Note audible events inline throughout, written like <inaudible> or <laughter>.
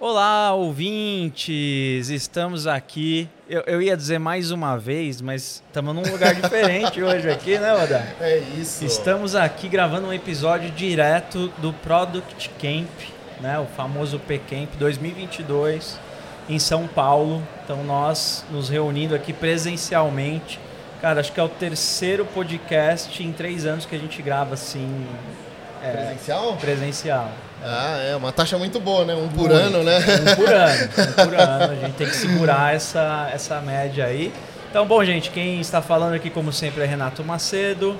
Olá, ouvintes! Estamos aqui. Eu, eu ia dizer mais uma vez, mas estamos num lugar <laughs> diferente hoje aqui, né, Oda? É isso. Estamos aqui gravando um episódio direto do Product Camp, né, o famoso P-Camp 2022 em São Paulo. Então nós nos reunindo aqui presencialmente. Cara, acho que é o terceiro podcast em três anos que a gente grava assim. é, Presencial? presencial. Ah, é uma taxa muito boa, né? Um por Muito. ano, né? Um por ano, um <laughs> por ano. A gente tem que segurar essa, essa média aí. Então, bom, gente, quem está falando aqui, como sempre, é Renato Macedo.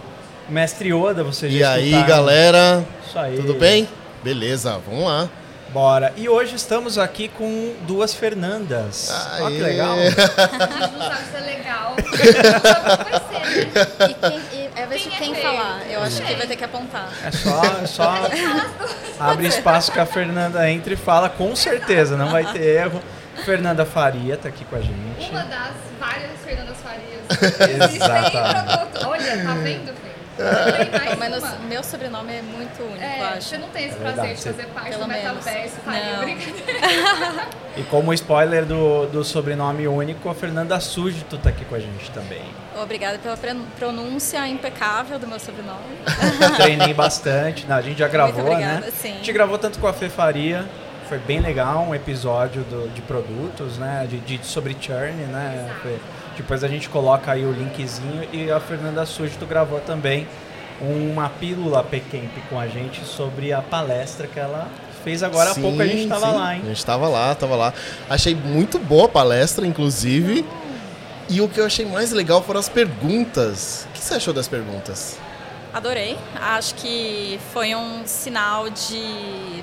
Mestre Oda, vocês E já aí, escutaram. galera? Isso aí. Tudo bem? Beleza, vamos lá. Bora. E hoje estamos aqui com duas Fernandas. Olha que Aê. legal. A gente não sabe se é legal. Não sabe o que vai ser, né? E, quem, e é ver se Quem é falar. Eu acho que vai ter que apontar. É só, é só <laughs> abre espaço que a Fernanda entre e fala, com certeza, não vai ter erro. Fernanda Faria tá aqui com a gente. Uma das várias Fernandas Farias. Exatamente. Olha, tá vendo, Fê? Pelo menos meu sobrenome é muito único, eu É, acho. você não tem esse É prazer verdade, de fazer parte Pelo do metaverso. Brincadeira. E como spoiler do, do sobrenome único, a Fernanda Súdito tá aqui com a gente também. Obrigada pela pronúncia impecável do meu sobrenome. Treinei bastante. Não, a gente já gravou, obrigada, né? sim. A gente gravou tanto com a Fê Faria. Foi bem legal um episódio do- de produtos, né? De, de- sobre churn, né? Depois a gente coloca aí o linkzinho e a Fernanda Súdito gravou também uma pílula P-Camp com a gente sobre a palestra que ela fez agora há Sim, pouco. A gente tava sim. lá, A hein? gente tava lá, tava lá. Achei muito boa a palestra, inclusive. E o que eu achei mais legal foram as perguntas. O que você achou das perguntas? Adorei. Acho que foi um sinal de.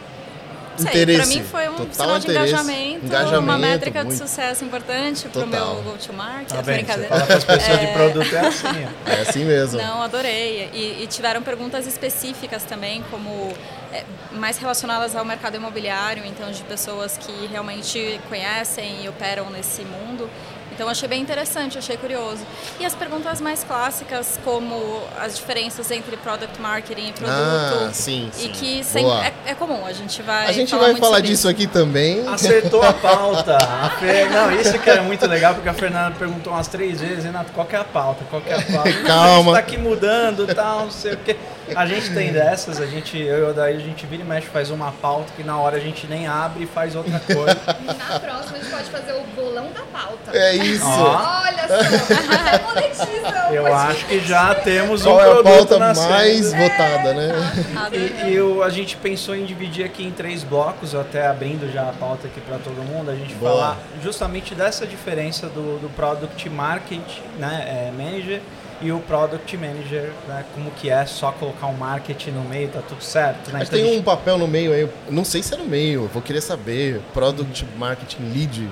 Sei, Interesse. pra mim foi um Total sinal de interesse. engajamento, Engajamento, uma métrica muito. de sucesso importante pro Total. meu go-to-market. Tá é brincadeira. fala com as pessoas de É. produto é assim, ó. <laughs> É assim mesmo. Não, adorei. E, e tiveram perguntas específicas também, como é, mais relacionadas ao mercado imobiliário, então de pessoas que realmente conhecem e operam nesse mundo. Então achei bem interessante, achei curioso. E as perguntas mais clássicas, como as diferenças entre product marketing e produto. Ah, sim, E sim. que sem- Boa. é, é comum, a gente vai A gente falar vai muito falar disso isso. aqui também. Acertou a pauta. <laughs> A Fer... Não, isso que é muito legal, porque a Fernanda perguntou umas três vezes, Renato, qual que é a pauta? Qual que é a pauta? Calma. A gente tá aqui mudando e tal, não sei o quê. A gente tem dessas, a gente, eu e o Odair, a gente vira e mexe, faz uma pauta que na hora a gente nem abre e faz outra <laughs> coisa. Na próxima a gente pode fazer o bolão da pauta. É isso. Ó. Olha só, monetiza. <laughs> Eu acho que já temos um Qual é a pauta mais votada, né? Adorei. E, e o- a gente pensou em dividir aqui em três blocos, até abrindo já a pauta aqui para todo mundo, a gente Boa. falar justamente dessa diferença do, do Product Market né, é, Manager e o Product Manager, né, como que é só colocar um marketing no meio, tá tudo certo, né? Mas Então a tem gente- um papel no meio aí, não sei se é no meio, vou querer saber. Product Marketing Lead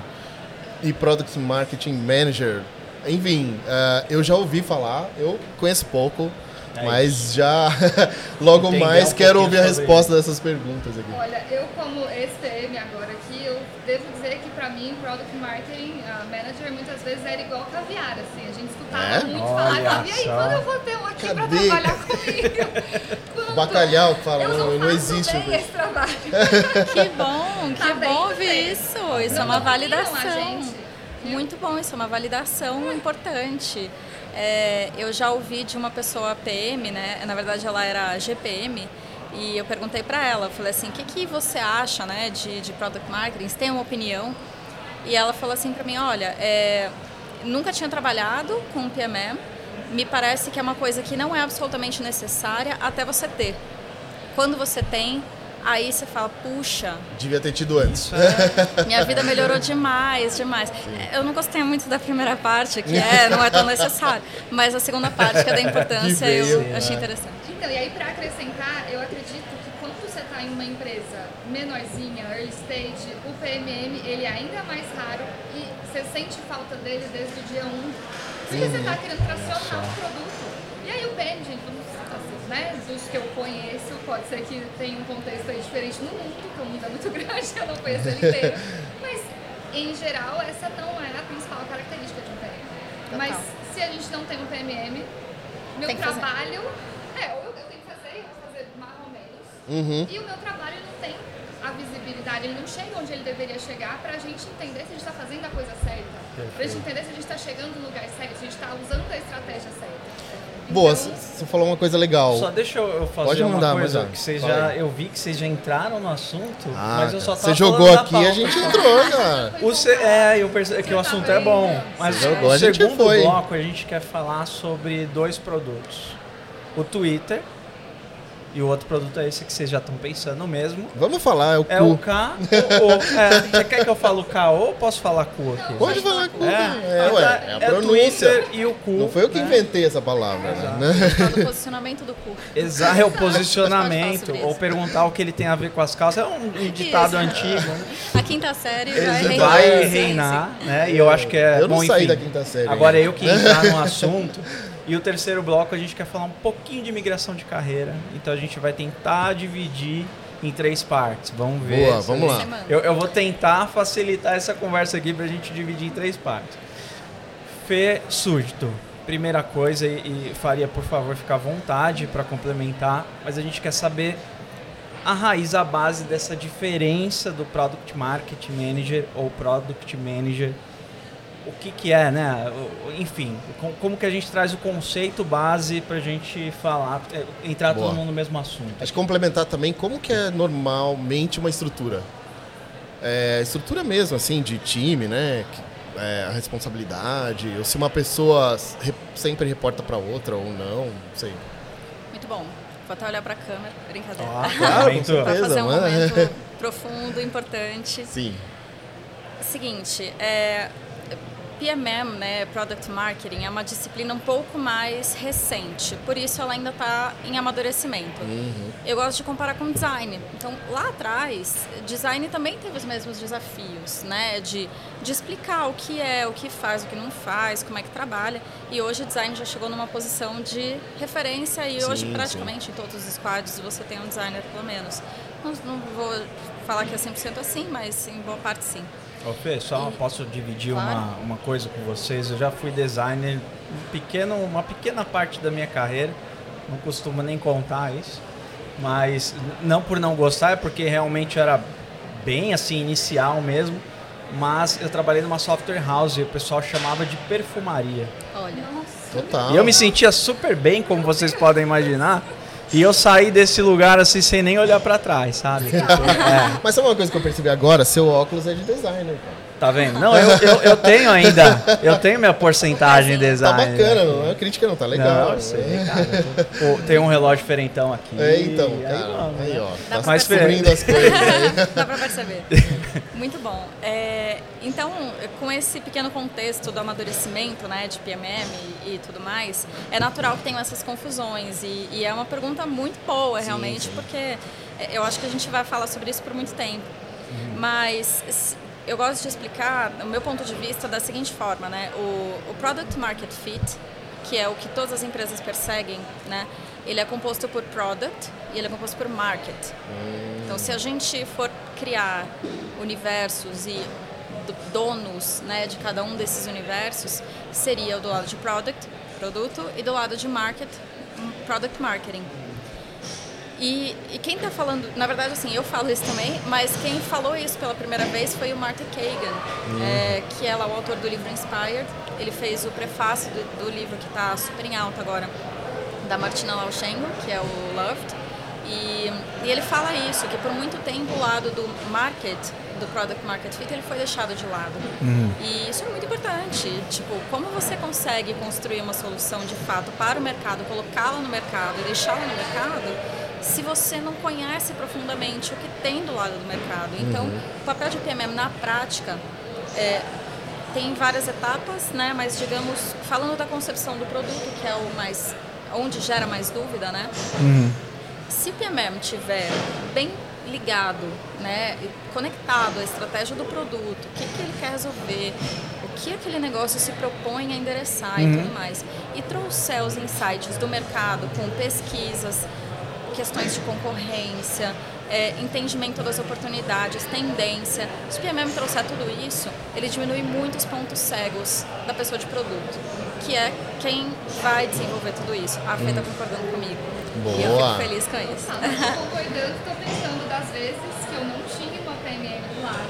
e Product Marketing Manager. Enfim, eh, eu já ouvi falar, eu conheço pouco, É mas já <laughs> logo Entender mais um quero ouvir a resposta dessas perguntas aqui. Olha, eu como ex-PM agora aqui, eu devo dizer que pra mim, Product Marketing ah, Manager muitas vezes era igual caviar, assim. A gente escutava É? muito e aí, só. quando eu vou ter um aqui pra Cadê? trabalhar comigo? Quando? <laughs> Bacalhau fala, Eu não, não, existe. bem esse trabalho. <laughs> Que bom, que Tá bem, bom tá ouvir bem. isso. Isso é Não uma dominam a validação. gente. Muito bom, isso é uma validação importante. É, eu já ouvi de uma pessoa PM, né? Na verdade, ela era GPM. E eu perguntei para ela, eu falei assim, o que, que você acha, né, de, de product marketing? Você tem uma opinião? E ela falou assim para mim, olha, é, nunca tinha trabalhado com PMM. Me parece que é uma coisa que não é absolutamente necessária até você ter. Quando você tem, aí você fala, puxa, Devia ter tido antes. É- minha vida melhorou demais, demais. Eu não gostei muito da primeira parte, que <laughs> é, não é tão necessário. Mas a segunda parte, que é da importância, eu achei é. interessante. Então, e aí pra acrescentar, eu acredito que quando você está em uma empresa menorzinha, early stage, o PMM ele é ainda mais raro você sente falta dele desde o dia 1. Se você está querendo tracionar um produto. E aí o PM, gente, vamos assim, né, dos que eu conheço, pode ser que tenha um contexto aí diferente no mundo, porque o mundo é muito <laughs> grande, eu não conheço ele inteiro. <laughs> Mas, em geral, essa não é a principal característica de um PM. Mas se a gente não tem um PMM, meu Tem que trabalho. É, ou eu, eu tenho que fazer, eu vou fazer mais ou menos. Uhum. E o meu trabalho não tem a visibilidade, ele não chega onde ele deveria chegar para a gente entender se a gente está fazendo a coisa certa. Para a gente entender se a gente está chegando no lugar certo, se a gente está usando a estratégia certa. Boa, Então, você falou uma coisa legal. Só deixa eu fazer Pode uma mandar, coisa mandar. que vocês já, eu vi que vocês já entraram no assunto, Ah, mas eu só tava você jogou aqui e a gente entrou, cara. O se- é, eu percebi que o tá assunto é bom, vendo? mas jogou, o segundo foi. bloco a gente quer falar sobre dois produtos. O Twitter e o outro produto é esse que vocês já estão pensando mesmo. Vamos falar, é o É o cu. K ou o. É, você quer que eu fale o K ou posso falar cu aqui? Pode falar cu. É, É, então ué, é a pronúncia. Twitter e o cu. Não foi eu que né? inventei essa palavra, né? Fala <laughs> do posicionamento do cu. Exato, é o posicionamento. Ou perguntar o que ele tem a ver com as calças. É um um ditado Isso. antigo. né? A quinta série vai reinar. vai reinar, né? E eu acho que é. Eu não bom, saí enfim, da quinta série Agora ainda. eu que entrar no assunto. <laughs> E o terceiro bloco a gente quer falar um pouquinho de migração de carreira. Então a gente vai tentar dividir em três partes. Vamos ver. Boa, vamos lá. Eu, eu vou tentar facilitar essa conversa aqui pra gente dividir em três partes. Fê Súdito, primeira coisa, e, e Faria, por favor, ficar à vontade para complementar, mas a gente quer saber a raiz, a base dessa diferença do Product Market Manager ou Product Manager. O que, que é, né? Enfim, com- como que a gente traz o conceito base pra gente falar, é, entrar Boa. todo mundo no mesmo assunto. Acho que complementar também como que é normalmente uma estrutura. É, estrutura mesmo, assim, de time, né? É, a responsabilidade, ou se uma pessoa re- sempre reporta para outra ou não, não sei. Muito bom. Vou até olhar pra câmera. Brincadeira. Ah, <laughs> Claro, com certeza, fazer um momento <laughs> profundo, importante. Sim. Seguinte, é, PMM, né, Product Marketing, é uma disciplina um pouco mais recente, por isso ela ainda está em amadurecimento. Uhum. Eu gosto de comparar com design. Então, lá atrás, design também teve os mesmos desafios, né? De, de explicar o que é, o que faz, o que não faz, como é que trabalha. E hoje o design já chegou numa posição de referência e Sim, hoje sim. praticamente em todos os squads você tem um designer pelo menos. Não, não vou falar que é 100% assim, mas em boa parte sim. Ô Fê, só E- posso dividir Claro. uma, uma coisa com vocês. Eu já fui designer um pequeno, uma pequena parte da minha carreira. Não costumo nem contar isso. Mas não por não gostar, é porque realmente era bem assim, inicial mesmo. Mas eu trabalhei numa software house e o pessoal chamava de perfumaria. Olha, Total. E eu me sentia super bem, como vocês podem imaginar. E eu saí desse lugar assim sem nem olhar pra trás, sabe? <laughs> É. Mas sabe uma coisa que eu percebi agora? Seu óculos é de designer, cara. Tá vendo? Não, eu, eu, eu tenho ainda. Eu tenho minha porcentagem de Tá design. bacana, não é crítica não, tá legal. Não, eu sei, cara. Pô, Tem um relógio diferentão aqui. É, então, aí cara. Aí, né? ó. Dá Tá pra Mas, Fê, descobrindo as coisas aí. <laughs> dá pra perceber. Muito bom. É, então, com esse pequeno contexto do amadurecimento, né, de PMM e, e tudo mais, é natural que tenham essas confusões e, e é uma pergunta muito boa, realmente, porque é, eu acho que a gente vai falar sobre isso por muito tempo. Mas s- eu gosto de explicar o meu ponto de vista da seguinte forma, né? O, o Product Market Fit, que é o que todas as empresas perseguem, né? Ele é composto por Product e ele é composto por Market. Então, se a gente for criar universos e do- donos né, de cada um desses universos, seria do lado de Product, produto, e do lado de Market, hum, Product Marketing. E, e quem está falando, na verdade, assim, eu falo isso também, mas quem falou isso pela primeira vez foi o Martin Kagan, é, que é lá o autor do livro Inspired. Ele fez o prefácio do, do livro que está super em alta agora, da Martina Lauschengo, que é o Loved. E, e ele fala isso, que por muito tempo o lado do market, do product market fit, ele foi deixado de lado. E isso é muito importante. Tipo, como você consegue construir uma solução de fato para o mercado, colocá-la no mercado e deixá-la no mercado, se você não conhece profundamente o que tem do lado do mercado. Então, o papel de PMM na prática é, tem várias etapas, né? Mas digamos, falando da concepção do produto, que é o mais onde gera mais dúvida, né? Se o PMM tiver bem ligado, né, conectado à estratégia do produto, o que, que ele quer resolver, o que aquele negócio se propõe a endereçar e tudo mais, e trouxer os insights do mercado com pesquisas, questões de concorrência, é, entendimento das oportunidades, tendência. Se o PMM trouxer tudo isso, ele diminui muito os pontos cegos da pessoa de produto, que é quem vai desenvolver tudo isso. A Fê está concordando comigo. Boa. E eu fico feliz com isso. Ah, eu tô concordando, tô pensando das vezes que eu não tinha uma PMM do lado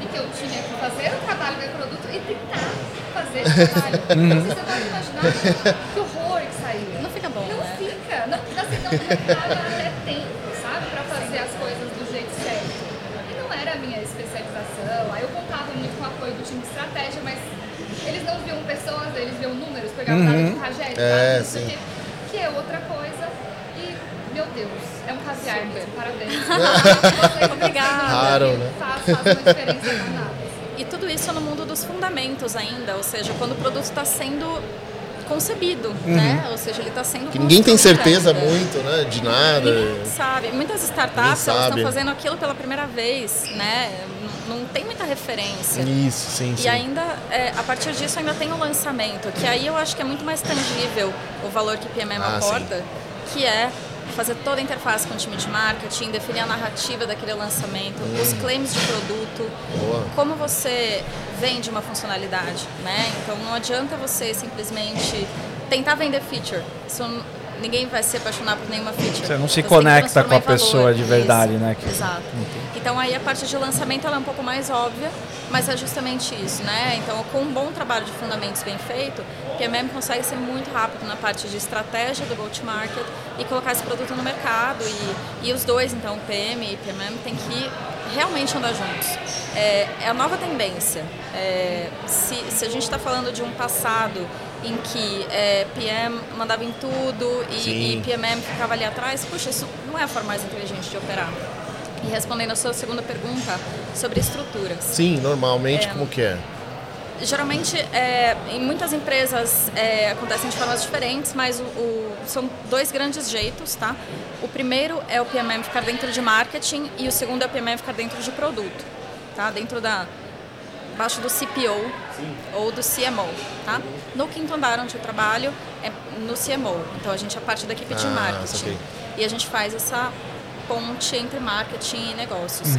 e que eu tinha que fazer o trabalho do produto e tentar fazer o trabalho. Você pode imaginar que horror que saía. Não fica bom, Não né? Até tempo, sabe? Pra fazer as coisas do jeito certo. E não era a minha especialização. Aí eu contava muito com o apoio do time de estratégia, mas eles não viam pessoas, eles viam números, pegavam Uhum. dados de tragédia, É, sim. quê, que é outra coisa. E, meu Deus, é um caviar mesmo, parabéns. <laughs> Obrigada. Raro, né? Faz, faz uma diferença danada. E tudo isso no mundo dos fundamentos ainda, ou seja, quando o produto está sendo concebido, né? Ou seja, ele está sendo Que ninguém tem certeza ainda. muito, né? De nada. Ninguém sabe. Muitas startups elas estão fazendo aquilo pela primeira vez, né? Não, não tem muita referência. Isso, sim, sim. E ainda, é, a partir disso, ainda tem o lançamento, que aí eu acho que é muito mais tangível o valor que PMM Ah, aporta, que é fazer toda a interface com o time de marketing, definir a narrativa daquele lançamento, os claims de produto, Hum. Boa. como você vende uma funcionalidade, né? Então não adianta você simplesmente tentar vender feature. Isso ninguém vai se apaixonar por nenhuma feature. Você não se que conecta com a pessoa de verdade, Isso, né? Que- Exato. Então aí a parte de lançamento ela é um pouco mais óbvia, mas é justamente isso, né? Então com um bom trabalho de fundamentos bem feito, PMM consegue ser muito rápido na parte de estratégia do go-to-market e colocar esse produto no mercado e, e os dois, então PM e PMM, tem que realmente andar juntos. É, é a nova tendência. É, se, se a gente está falando de um passado em que é, PM mandava em tudo e, Sim. e PMM ficava ali atrás, puxa, isso não é a forma mais inteligente de operar. E respondendo a sua segunda pergunta sobre estruturas. Sim, normalmente, É. como que é? Geralmente, é, em muitas empresas é, acontecem de formas diferentes, mas o, o- são dois grandes jeitos, tá? O primeiro é o PMM ficar dentro de marketing e o segundo é o PMM ficar dentro de produto, tá? Dentro da abaixo do CPO ou do CMO, tá? No quinto andar onde eu trabalho é no CMO, então a gente é parte da equipe de Ah, marketing saquei. e a gente faz essa ponte entre marketing e negócios.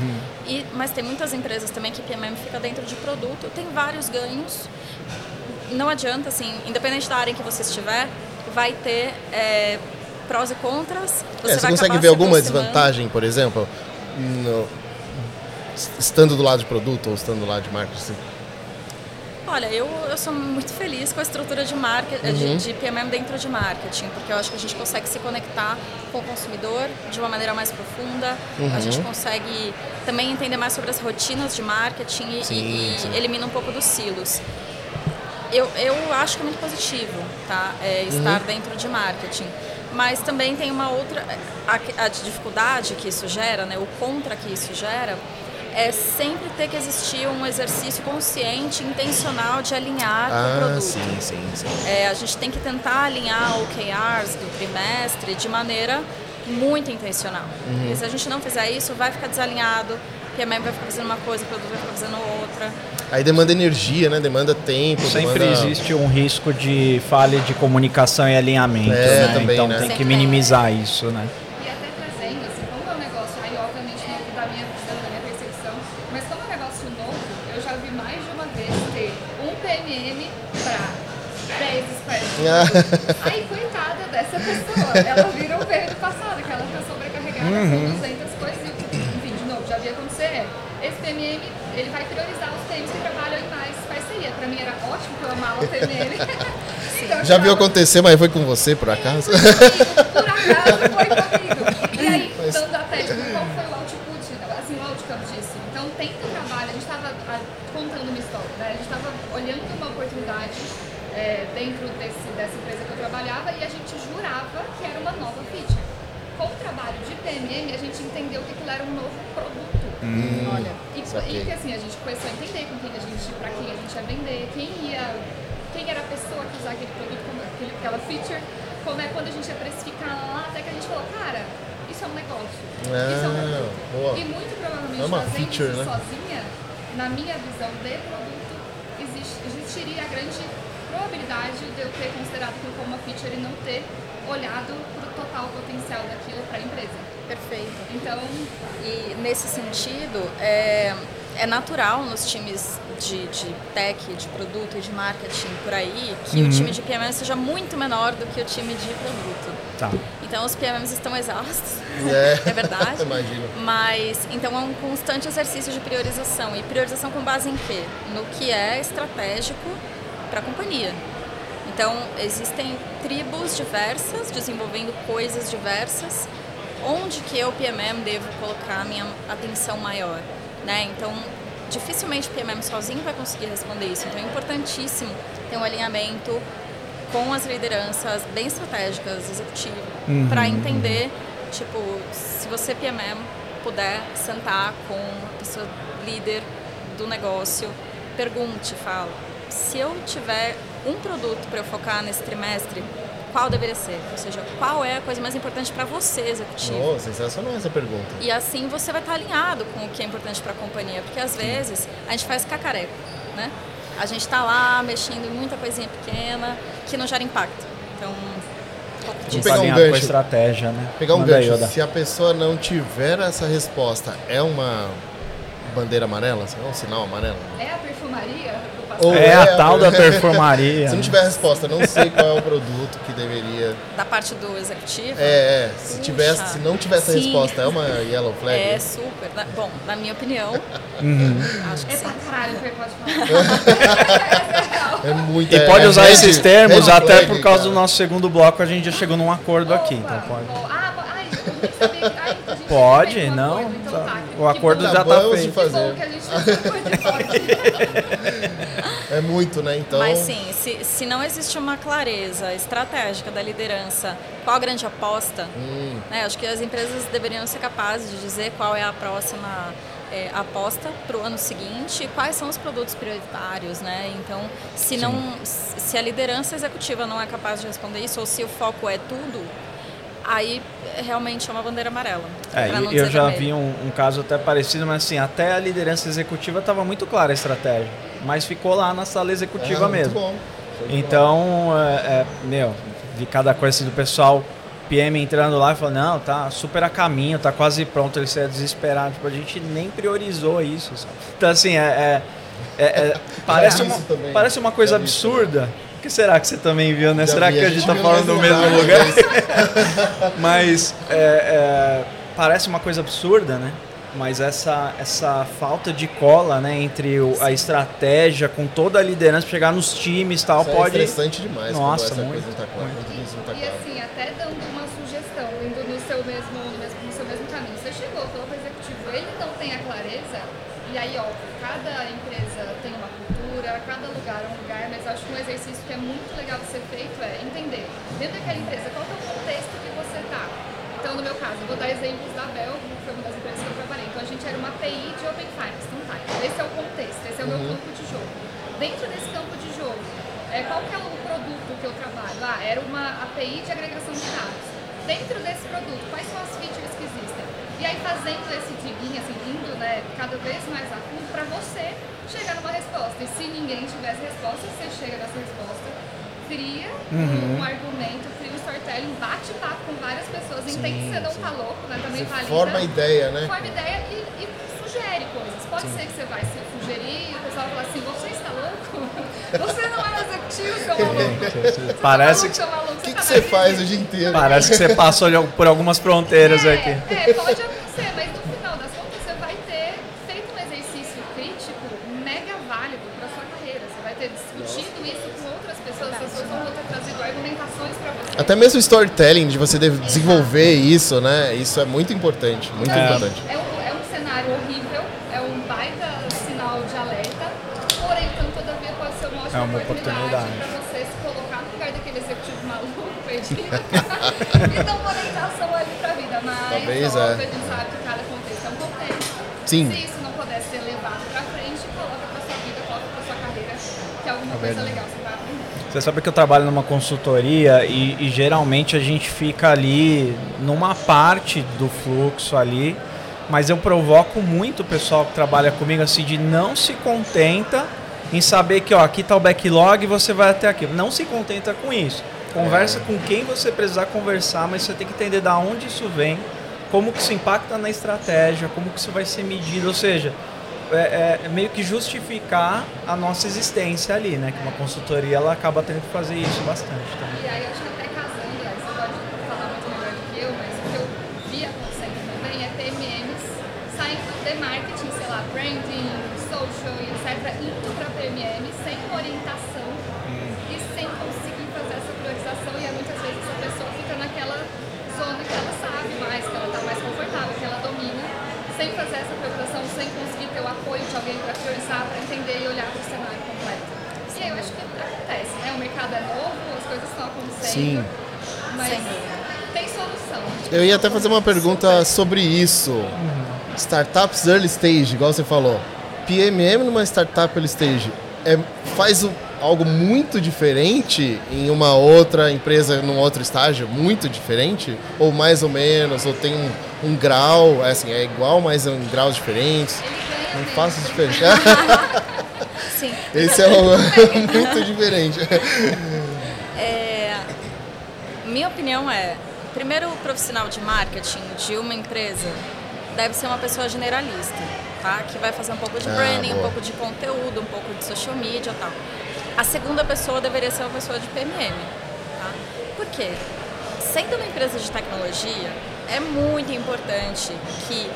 E, mas tem muitas empresas também que PMM fica dentro de produto, tem vários ganhos. Não adianta, assim, independente da área em que você estiver, vai ter é, prós e contras. É, você vai consegue ver alguma desvantagem, por exemplo, no- estando do lado de produto ou estando do lado de marketing? Olha, eu, eu sou muito feliz com a estrutura de, market, Uhum. de, de PMM dentro de marketing, porque eu acho que a gente consegue se conectar com o consumidor de uma maneira mais profunda, Uhum. a gente consegue também entender mais sobre as rotinas de marketing e, Sim, e- sim. elimina um pouco dos silos. Eu, eu acho que é muito positivo tá? É, estar dentro de marketing. Mas também tem uma outra. A, a dificuldade que isso gera, né? o contra que isso gera, é sempre ter que existir um exercício consciente, intencional de alinhar com o Ah, produto. sim, sim, sim. É, a gente tem que tentar alinhar OKRs do trimestre de maneira muito intencional. Uhum. Se a gente não fizer isso, vai ficar desalinhado, PMM vai ficar fazendo uma coisa, o produto vai ficar fazendo outra. Aí demanda energia, né? Demanda tempo. Sempre demanda... existe um risco de falha de comunicação e alinhamento, É, né? também, então né? tem que Sempre minimizar isso, né? <laughs> Aí, coitada dessa pessoa, ela virou o verde passado, que ela fica sobrecarregada com 200 coisas. Enfim, de novo, já vi acontecer. Esse PMM, ele vai priorizar os PMs que trabalham em mais parceria. Pra mim era ótimo, porque eu amava o PMM. <laughs> Então, Já viu acontecer, mas foi com você, por acaso? por acaso foi comigo. E aí, <laughs> Mas- dando até, tipo, qual foi o output, assim, o outcome disso? Então, tem o trabalho, a gente estava contando uma história, né? A gente estava olhando uma oportunidade é, dentro desse, dessa empresa que eu trabalhava e a gente jurava que era uma nova feature. Com o trabalho de PMM, a gente entendeu que aquilo era um novo produto. Olha, e, e que assim, a gente começou a entender com quem a gente, pra quem a gente ia vender, quem ia, quem era a pessoa que usava aquele produto, como aquele, aquela feature, como é quando a gente ia precificar lá, até que a gente falou, cara, isso é um negócio. isso é um Ah, produto. boa. E muito provavelmente É fazendo feature, isso né? sozinha, na minha visão de produto, existe- existiria a grande probabilidade de eu ter considerado aquilo como uma feature e não ter olhado para o total potencial daquilo para a empresa. Perfeito. Então, E nesse sentido, é, é natural nos times de, de tech, de produto e de marketing por aí, que o time de PMM seja muito menor do que o time de produto. Tá. Então os PMMs estão exaustos, É, <laughs> é verdade. Imagino. Mas então é um constante exercício de priorização. E priorização com base em quê? No que é estratégico para a companhia. Então existem tribos diversas desenvolvendo coisas diversas. Onde que eu, PMM, devo colocar a minha atenção maior? Né? Então dificilmente o PMM sozinho vai conseguir responder isso. Então é importantíssimo ter um alinhamento com as lideranças bem estratégicas, executivas, Uhum. para entender, tipo, se você PMM puder sentar com a pessoa líder do negócio, pergunte, fala, se eu tiver um produto para eu focar nesse trimestre, qual deveria ser? Ou seja, qual é a coisa mais importante para você, executivo? Oh, sensacional essa pergunta. E assim você vai estar alinhado com o que é importante para a companhia, porque às vezes a gente faz cacareco, né? A gente está lá mexendo em muita coisinha pequena que não gera impacto. Então, um pouco Vou disso. pegar um alinhado com a gancho. estratégia, né? Pegar um Manda aí, gancho. Oda. Se a pessoa não tiver essa resposta, é uma bandeira amarela? É um sinal amarelo? É a perfumaria Ou passado? É a é, tal da é. perfumaria. <laughs> Se não tiver resposta, não sei qual é o produto que deveria. Da parte do executivo, É, é. Se, tivesse, se não tivesse a resposta, é uma yellow flag? é super. na- bom, na minha opinião, Uhum. acho que É sim. pra caralho, pode falar. <laughs> É muito. E é- pode é usar esses termos até flag, por causa cara. do nosso segundo bloco, a gente já chegou num acordo aqui, então Opa, pode. bom. Ah, bo- ai, eu nem sabia. Ai, a gente Pode, um não, acordo, então tá. tá. O acordo já tá de feito. fazer. É muito, né? Então. Mas sim, se, se não existe uma clareza estratégica da liderança, qual a grande aposta, Hum, né, acho que as empresas deveriam ser capazes de dizer qual é a próxima é, aposta para o ano seguinte e quais são os produtos prioritários. Né? Então, se, não, se a liderança executiva não é capaz de responder isso, ou se o foco é tudo, aí realmente é uma bandeira amarela. É, e eu já vermelho. vi um, um caso até parecido, mas assim, até a liderança executiva estava muito clara a estratégia, mas ficou lá na sala executiva é, muito mesmo. bom. Então, é, é, meu, de cada coisa assim, do pessoal PM entrando lá e falando, não, tá super a caminho, tá quase pronto, ele é desesperado. Tipo, a gente nem priorizou isso. sabe? Então, assim, é, é- é- é- <laughs> parece, uma, também. parece uma coisa isso absurda. Que será que você também viu, né? Já será vi, que a gente tá viu falando do no mesmo lugar, lugar? <laughs> mas- é, é, parece uma coisa absurda, né? Mas essa, essa falta de cola, né, entre o- a estratégia com toda a liderança pra chegar nos times e tal, Isso é pode. estressante demais Nossa, muito, coisa não tá clara. muito. Não tá E claro. assim, até dando uma sugestão, indo no seu mesmo, no mesmo, no seu mesmo caminho. Você chegou, falou para o executivo, ele não tem a clareza, e aí, ó, cada empresa tem uma cultura, cada lugar é um lugar, mas eu acho que um exercício que é muito legal de ser feito é entender, dentro daquela empresa, qual que é o contexto que você tá. Então, no meu caso, eu vou dar exemplos da Bel, que foi uma das empresas que eu trabalhei. Então, a gente era uma TI de Open Finance. Então, tá, esse é o contexto, esse é o meu Uhum. campo de jogo. Dentro desse campo de jogo, é, qual que é o produto que eu trabalho? Ah, era uma API de agregação de dados. Dentro desse produto, quais são as features que existem? E aí fazendo esse digging, assim, indo né, cada vez mais a fundo para você chegar numa resposta. E se ninguém tivesse resposta, você chega nessa resposta, cria Uhum. um argumento, cria storytelling, bate papo com várias pessoas, entende que você não tá louco, né? Também Você tá ali. forma né? ideia, né? forma ideia e, e sugere coisas. Pode ser que você vai se sugerir e o pessoal vai falar assim, você está louco? <laughs> Você não é executivo, seu maluco. Parece Você que, tá maluco, maluco, O que, tá que você faz o dia inteiro? parece que você passou por algumas fronteiras é, aqui. É, pode acontecer, mas no final das contas você vai ter feito um exercício crítico mega válido para sua carreira. Você vai ter discutido isso com outras pessoas, as pessoas vão ter trazido argumentações para você. Até mesmo o storytelling, de você desenvolver isso, né? Isso é muito importante, muito É. importante. É um, é um cenário horrível, é um baita sinal de alerta, porém, então, todavia, pode ser uma ótima É uma oportunidade oportunidade. para você se colocar no lugar daquele executivo maluco, perdido, e dar uma orientação ali para a vida. Mas, Talvez, óbvio, é. a gente sabe que cada contexto é um contexto. Sim. Se isso não puder ser levado para frente, coloca para sua vida, coloca para sua carreira, que é alguma coisa verdade. legal você. Você sabe que eu trabalho numa consultoria e, e geralmente a gente fica ali numa parte do fluxo ali, mas eu provoco muito o pessoal que trabalha comigo assim de não se contenta em saber que ó, aqui tá o backlog e você vai até aqui. Não se contenta com isso. Conversa com quem você precisar conversar, mas você tem que entender da onde isso vem, como que isso impacta na estratégia, como que isso vai ser medido, ou seja, é, é meio que justificar a nossa existência ali, né? Que uma consultoria ela acaba tendo que fazer isso bastante também. E aí, acho que até casando, aí você pode falar muito melhor do indo para PMM sem orientação e sem conseguir fazer essa priorização. E aí, muitas vezes essa pessoa fica naquela zona que ela sabe mais, que ela está mais confortável, que ela domina, sem fazer essa priorização, sem conseguir ter o apoio de alguém para priorizar, para entender e olhar para o cenário completo. E aí eu acho que acontece, né? O mercado é novo, as coisas estão acontecendo. Sim. Mas Sim. tem solução. Eu ia até fazer uma pergunta sobre isso. Startups early stage, igual você falou. PMM numa startup early stage é, faz o- algo muito diferente em uma outra empresa, num outro estágio? Muito diferente? Ou mais ou menos? Ou tem um, um grau? É, assim, é igual, mas em graus diferentes? Ele ganha Não faço diferença. <laughs> Sim. Esse é um, <laughs> <laughs> muito diferente. É, minha opinião é, primeiro o profissional de marketing de uma empresa deve ser uma pessoa generalista, tá? Que vai fazer um pouco de Ah, branding, um boa. pouco de conteúdo, um pouco de social media e tal. A segunda pessoa deveria ser uma pessoa de PMM, tá? Por quê? Sendo uma empresa de tecnologia, é muito importante que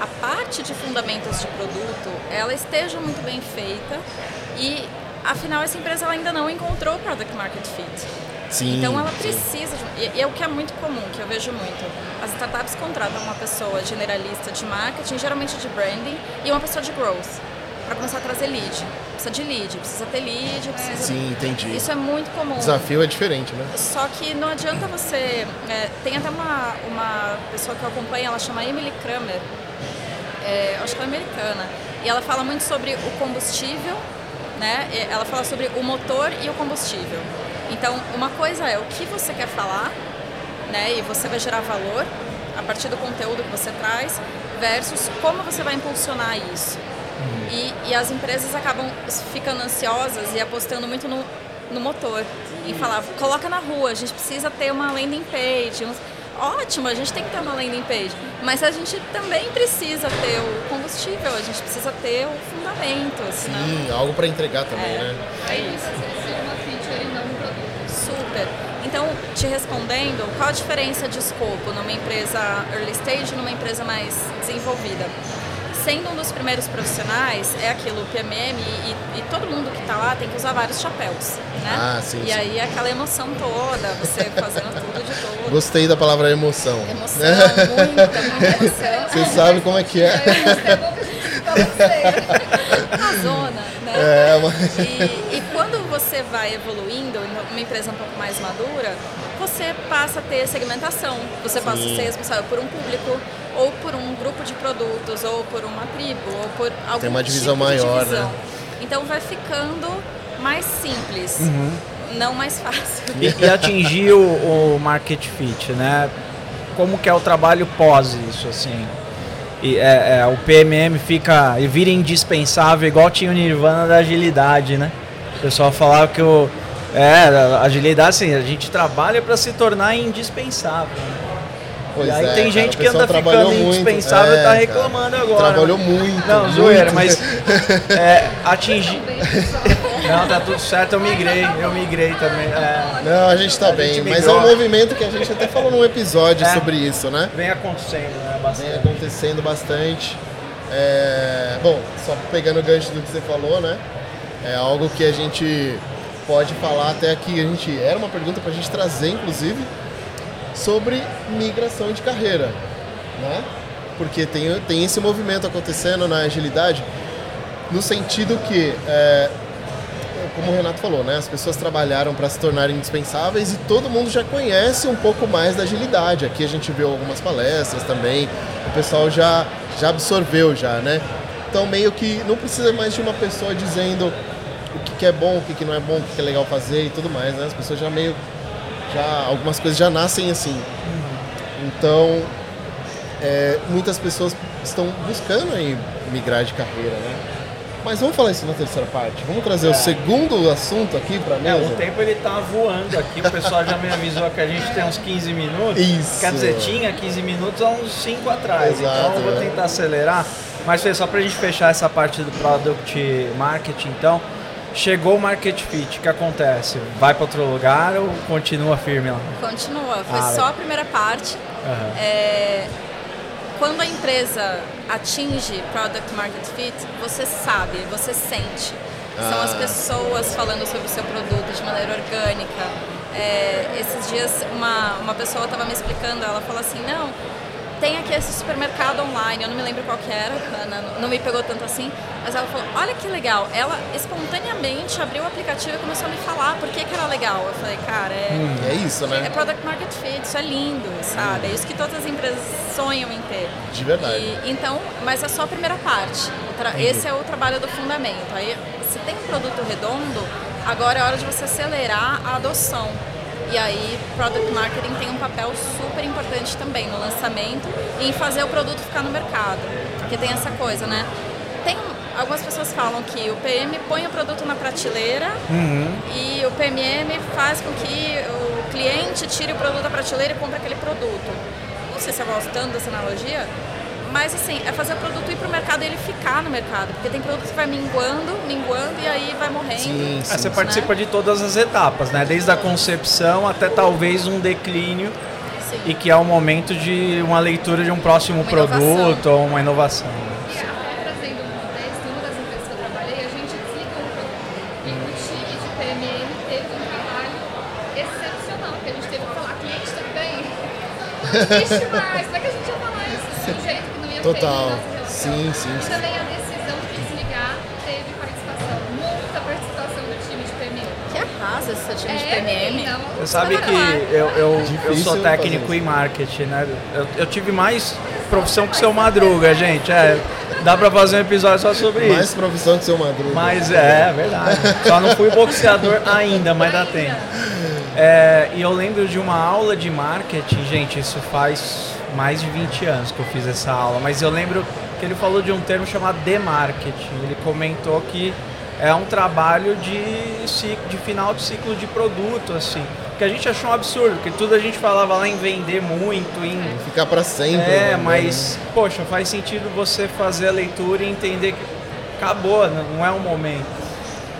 a parte de fundamentos de produto ela esteja muito bem feita e afinal essa empresa ainda não encontrou o product market fit. Sim. Então ela sim. precisa de. E, e é o que é muito comum, que eu vejo muito. As startups contratam uma pessoa generalista de marketing, geralmente de branding, e uma pessoa de growth, para começar a trazer lead. Precisa de lead, precisa ter lead, precisa. Sim, entendi. Isso é muito comum. O desafio é diferente, né? Só que não adianta você. é, tem até uma, uma pessoa que eu acompanho, ela chama Emily Kramer, é, acho que ela é americana, e ela fala muito sobre o combustível, né? E Ela fala sobre o motor e o combustível. Então, uma coisa é o que você quer falar, né? E você vai gerar valor a partir do conteúdo que você traz, versus como você vai impulsionar isso. E, e as empresas acabam ficando ansiosas e apostando muito no, no motor. Em falar, coloca na rua, a gente precisa ter uma landing page. uns- Ótimo, a gente tem que ter uma landing page. Mas a gente também precisa ter o combustível, a gente precisa ter o fundamento. Senão... Sim, algo para entregar também, É. né? É isso. seria uma feature e não um produto. Super. Então, te respondendo, qual a diferença de escopo numa empresa early stage e numa empresa mais desenvolvida? Sendo um dos primeiros profissionais, é aquilo, PMM, e, e todo mundo que está lá tem que usar vários chapéus, né? Ah, sim, E sim. aí aquela emoção toda, você <laughs> fazendo tudo de tudo. Gostei da palavra emoção. Emoção, <laughs> muita, muita emoção. Você sabe como é que é. É bom que a gente fica você. <laughs> A zona, né? É, mas... E, e você vai evoluindo, em uma empresa um pouco mais madura, você passa a ter segmentação. Você passa a Sim. ser responsável por um público, ou por um grupo de produtos, ou por uma tribo, ou por algum Tem uma divisão tipo de maior, divisão. né? Então vai ficando mais simples, não mais <laughs> fácil. E, e atingir o, o market fit, né? Como que é o trabalho pós isso, assim? E, é, é, o PMM fica e vira indispensável, igual tinha o Nirvana da agilidade, né? O pessoal falava que o é, a agilidade, assim, a gente trabalha para se tornar indispensável. né? Pois e aí é, tem cara, gente que anda ficando muito. indispensável e É, tá cara. reclamando agora. Trabalhou muito. Não, zoeira, mas <laughs> é, atingir. Não, tá tudo certo, eu migrei, eu migrei também. É, Não, a gente tá A bem, gente mas é um movimento que a gente até falou num episódio É. sobre isso, né? vem acontecendo, né? Vem Bastante. acontecendo bastante. É, Bom, só pegando o gancho do que você falou, né? É algo que a gente pode falar até aqui. A gente era uma pergunta pra gente trazer, inclusive, sobre migração de carreira, né? Porque tem, tem esse movimento acontecendo na agilidade, no sentido que é, como o Renato falou, né? As pessoas trabalharam para se tornarem indispensáveis e todo mundo já conhece um pouco mais da agilidade. Aqui a gente viu algumas palestras também, o pessoal já, já absorveu já, né? Então meio que não precisa mais de uma pessoa dizendo o que, que é bom, o que, que não é bom, o que, que é legal fazer e tudo mais, né? As pessoas já meio já algumas coisas já nascem assim. Então é, muitas pessoas estão buscando aí migrar de carreira, né? Mas vamos falar isso na terceira parte. Vamos trazer o segundo assunto aqui para É, mesa. o tempo ele tá voando aqui, o pessoal já me avisou que a gente tem uns 15 minutos. Isso. Quer dizer, tinha 15 minutos há uns 5 atrás, Exato, então eu vou é. tentar acelerar. Mas Fê, só pra gente fechar essa parte do Product Marketing, então, chegou o Market Fit, o que acontece? Vai para outro lugar ou continua firme lá? Continua, foi Ah, só legal. a primeira parte. Aham. É, quando a empresa atinge product market fit, você sabe, você sente. São as Ah. pessoas falando sobre o seu produto de maneira orgânica. É, esses dias uma, uma pessoa estava me explicando, ela falou assim, não, tem aqui esse supermercado online, eu não me lembro qual que era, não, não me pegou tanto assim, mas ela falou, olha que legal, ela espontaneamente abriu o aplicativo e começou a me falar por que, que era legal. Eu falei, cara, é, É isso, é né? product market fit, isso é lindo, sabe? É isso que todas as empresas sonham em ter. De verdade. E, então, mas é só a primeira parte. Esse é o trabalho do fundamento. Aí, se tem um produto redondo, agora é hora de você acelerar a adoção. E aí, product marketing tem um papel super importante também no lançamento e em fazer o produto ficar no mercado. Porque tem essa coisa, né? Tem algumas pessoas falam que o PM põe o produto na prateleira e o PMM faz com que o cliente tire o produto da prateleira e compre aquele produto. Não sei se eu gosto tanto dessa analogia, mas assim, é fazer o produto ir pro mercado e ele ficar no mercado. Porque tem produto que vai minguando, minguando e aí vai morrendo. Sim, você sim. participa de todas as etapas, né? Desde a concepção até talvez um declínio Sim. e que é o momento de uma leitura de um próximo Uma produto inovação. ou uma inovação. né? Até trazendo contexto, em uma das empresas que eu trabalhei, a gente desligou produto. O time de PMM teve trabalho excepcional, porque a gente teve que falar, cliente, tudo bem? Não existe mais, como é que a gente ia falar isso de um jeito Total. Sim, sim, E também a decisão de desligar teve participação, muita participação do time de PMM. Que arrasa esse time de É, PMM. não, Você sabe não que é. eu, eu, eu sou técnico em marketing, né? Eu, eu tive mais profissão que seu Madruga, gente. É, dá pra fazer um episódio só sobre Mais isso. profissão que seu madruga. Mas é, é verdade. Só não fui boxeador ainda, mas dá tempo. É, e eu lembro de uma aula de marketing, gente, isso faz mais de 20 anos que eu fiz essa aula, mas eu lembro que ele falou de um termo chamado demarketing. Ele comentou que é um trabalho de, ci- de final de ciclo de produto, assim. Que a gente achou um absurdo, porque tudo a gente falava lá em vender muito, em Ficar pra sempre. é, né? mas, poxa, faz sentido você fazer a leitura e entender que acabou, n- não é um momento.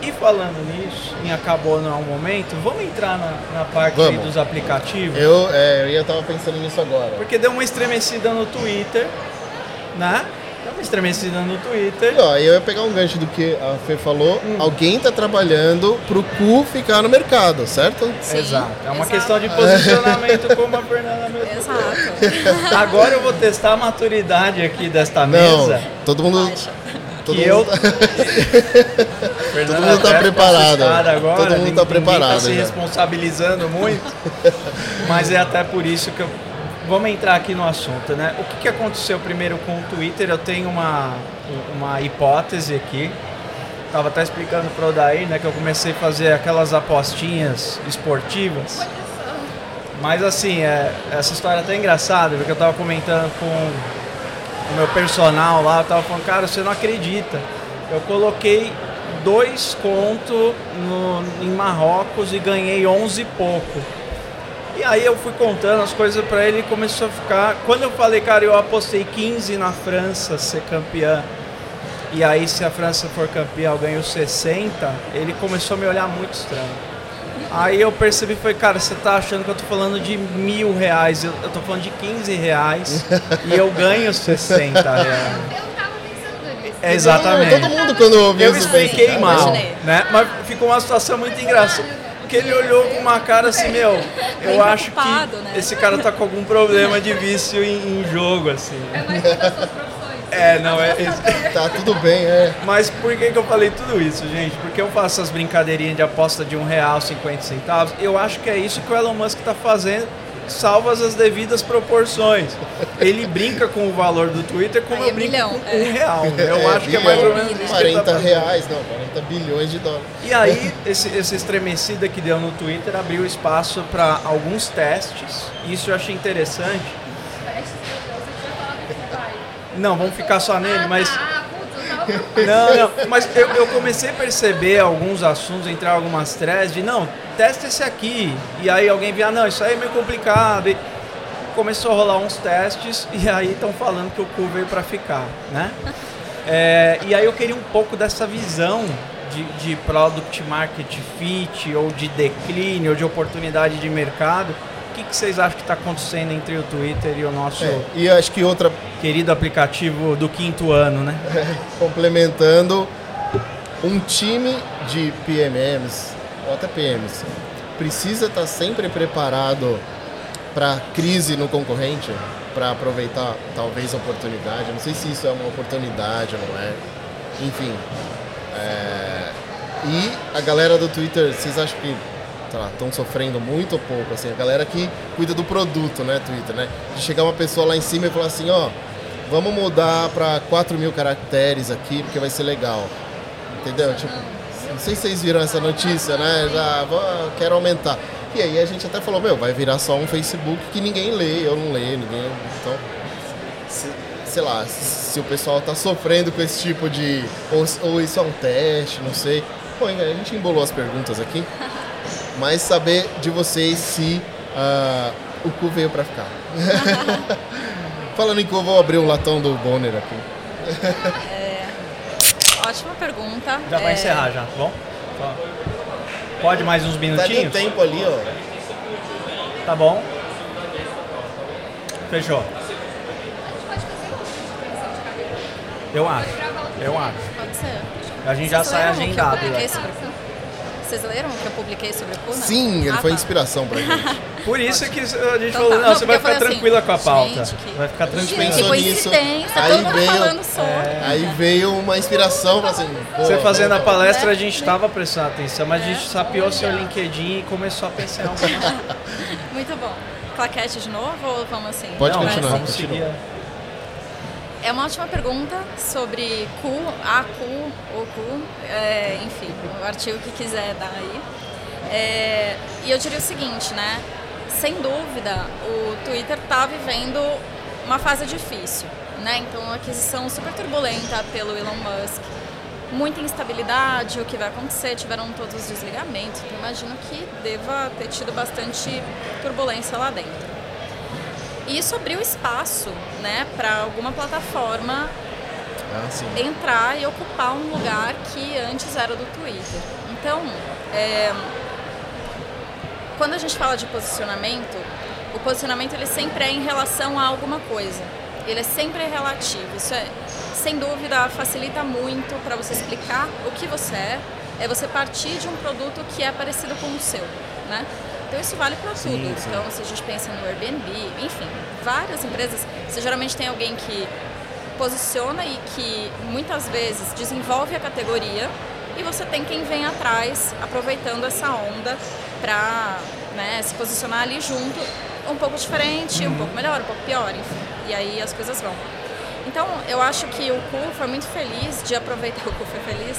E falando nisso, em acabou, não é um momento, vamos entrar na, na parte dos aplicativos? Eu, é, eu ia tava pensando nisso agora. Porque deu uma estremecida no Twitter, né? Deu uma estremecida no Twitter. E, ó, eu ia pegar um gancho do que a Fê falou. Hum. Alguém tá trabalhando pro cu ficar no mercado, certo? Sim, Exato. É uma exato. questão de posicionamento, <laughs> como a Fernanda mesmo. Exato. Agora eu vou testar a maturidade aqui desta Não, mesa. todo mundo. Baixa. Todo que mundo eu. Fernanda mundo tá <laughs> ficou preparado. Agora, Todo mundo tá ninguém- ninguém preparado tá se já. responsabilizando muito, <laughs> mas é até por isso que eu. Vamos entrar aqui no assunto, né? O que, que aconteceu primeiro com o Twitter? Eu tenho uma, uma hipótese aqui. Tava até explicando pro Odair, né? Que eu comecei a fazer aquelas apostinhas esportivas. Mas assim, é, essa história é até engraçada, porque eu tava comentando com o meu personal lá, eu tava falando, cara, você não acredita. Eu coloquei dois contos no, em Marrocos e ganhei 11 e pouco. E aí eu fui contando as coisas pra ele e começou a ficar. Quando eu falei, cara, eu apostei 15 na França ser campeã. E aí se a França for campeã, eu ganho 60, ele começou a me olhar muito estranho. Aí eu percebi, foi, cara, você tá achando que eu tô falando de mil reais, eu, eu tô falando de 15 reais e eu ganho 60 reais. Eu tava pensando nisso. É, exatamente. Todo mundo quando ouviu Eu isso expliquei pensa, mal, Imaginei. né? Mas ficou uma situação muito engraçada. Porque ele olhou com uma cara assim, meu, eu acho que né? esse cara tá com algum problema de vício em, em jogo, assim. É mais É, não, é. Tá tudo bem, é. Mas por que, que eu falei tudo isso, gente? Porque eu faço essas brincadeirinhas de aposta de um real, 50 centavos. Eu acho que é isso que o Elon Musk tá fazendo, salvas as devidas proporções. Ele brinca com o valor do Twitter como Aí é eu brinco bilhão, com é. um real. Eu É, acho que é mais ou bilhão, menos isso que ele tá 40 fazendo. reais, não, 40 bilhões de dólares. E aí, esse, esse estremecida que deu no Twitter abriu espaço para alguns testes. Isso eu achei interessante. Testes, meu Deus, a gente vai falar desse vai. Não, vamos ficar só nele, Ah, mas. tá, preocupada. Não, não, mas eu, eu comecei a perceber alguns assuntos, entrar algumas threads de não, testa esse aqui. E aí alguém via, ah, não, isso aí é meio complicado. E começou a rolar uns testes e aí estão falando que o cu veio para ficar, né? <laughs> É, e aí eu queria um pouco dessa visão de, de product market fit ou de declínio ou de oportunidade de mercado que, que vocês acham que está acontecendo entre o Twitter e o nosso É, e acho que outra, querido aplicativo do quinto ano, né? <laughs> complementando, um time de PMMs, ou até PMs, precisa estar sempre preparado para crise no concorrente, para aproveitar talvez a oportunidade. Não sei se isso é uma oportunidade ou não é. Enfim. é, E a galera do Twitter, vocês acham que estão sofrendo muito ou pouco? Assim, a galera que cuida do produto, né, Twitter, né? De chegar uma pessoa lá em cima e falar assim, ó, vamos mudar para 4 mil caracteres aqui, porque vai ser legal. Entendeu? Tipo, não sei se vocês viram essa notícia, né? Já vou, quero aumentar. E aí a gente até falou, meu, vai virar só um Facebook que ninguém lê, eu não leio, ninguém. Então, se- sei lá, se o pessoal tá sofrendo com esse tipo de. Ou, ou isso é um teste, não sei. Bom, a gente embolou as perguntas aqui. Mas saber de vocês se ah, o cu veio pra ficar. <laughs> Falando em cu, eu vou abrir o latão do Bonner aqui. Ótima pergunta. Já vai É, encerrar já, tá bom? Pode mais uns Tá de minutinhos? tempo ali, ó. Tá bom. Fechou. A gente pode fazer um curso de criação de carreira. Eu acho. Eu acho. Pode ser. A gente já sai agendado. Vocês leram o que eu publiquei sobre o não? Sim, ele Ah, foi tá. inspiração pra gente. <laughs> Por isso que a gente Então falou, tá. não, Não, você vai ficar assim, tranquila com a pauta. gente, que- Vai ficar Gente, tranquila. pensou que nisso, coincidência, aí todo mundo veio- falando sobre. Aí veio uma inspiração pra assim. Você fazendo a vamos- palestra, Né? a gente estava prestando atenção, mas a gente É. sapiou seu LinkedIn e começou a pensar alguma <laughs> coisa. Muito bom. Claquete de novo ou vamos assim? Pode Não, continuar, Vamos continua. seguir. É uma ótima pergunta sobre cu, a cu, o cu, é, enfim, o artigo que quiser dar aí. É, e eu diria o seguinte, né? Sem dúvida, o Twitter está vivendo uma fase difícil, né? Então, uma aquisição super turbulenta pelo Elon Musk, muita instabilidade, o que vai acontecer, tiveram todos os desligamentos, então imagino que deva ter tido bastante turbulência lá dentro. E isso abriu espaço, né, para alguma plataforma Ah, entrar e ocupar um lugar que antes era do Twitter. Então, é, quando a gente fala de posicionamento, o posicionamento ele sempre é em relação a alguma coisa. Ele é sempre relativo. Isso é, sem dúvida, facilita muito para você explicar o que você é. É você partir de um produto que é parecido com o seu, né? Então isso vale para tudo. sim. Então se a gente pensa no Airbnb, enfim, várias empresas, você geralmente tem alguém que posiciona e que muitas vezes desenvolve a categoria e você tem quem vem atrás aproveitando essa onda para né, se posicionar ali junto, um pouco diferente, um pouco melhor, um pouco pior, enfim. E aí as coisas vão. Então eu acho que o Cu foi muito feliz de aproveitar. <laughs> O Cu foi feliz.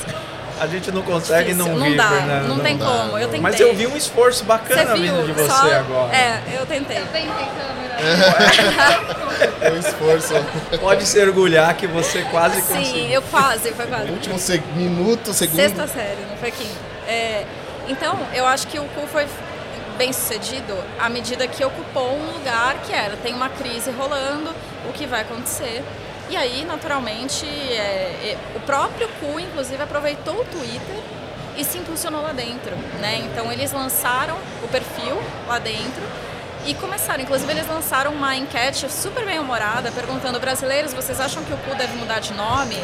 A gente não consegue Difícil, não não dá, Fernando. não tem dá, como. Eu não. tentei. Mas eu vi um esforço bacana vindo de você Só- agora. É, eu tentei. Também tem câmera. <laughs> Foi um esforço. Pode se orgulhar que você quase Sim, conseguiu. eu quase, foi quase. Último se- minuto, segundo. Sexta série, não foi quinta. É, então, eu acho que o cu foi bem sucedido à medida que ocupou um lugar que era, tem uma crise rolando, o que vai acontecer. E aí, naturalmente, é, é, o próprio cu, inclusive, aproveitou o Twitter e se impulsionou lá dentro, né? Então, eles lançaram o perfil lá dentro e começaram, inclusive eles lançaram uma enquete super bem humorada perguntando brasileiros, vocês acham que o cu deve mudar de nome?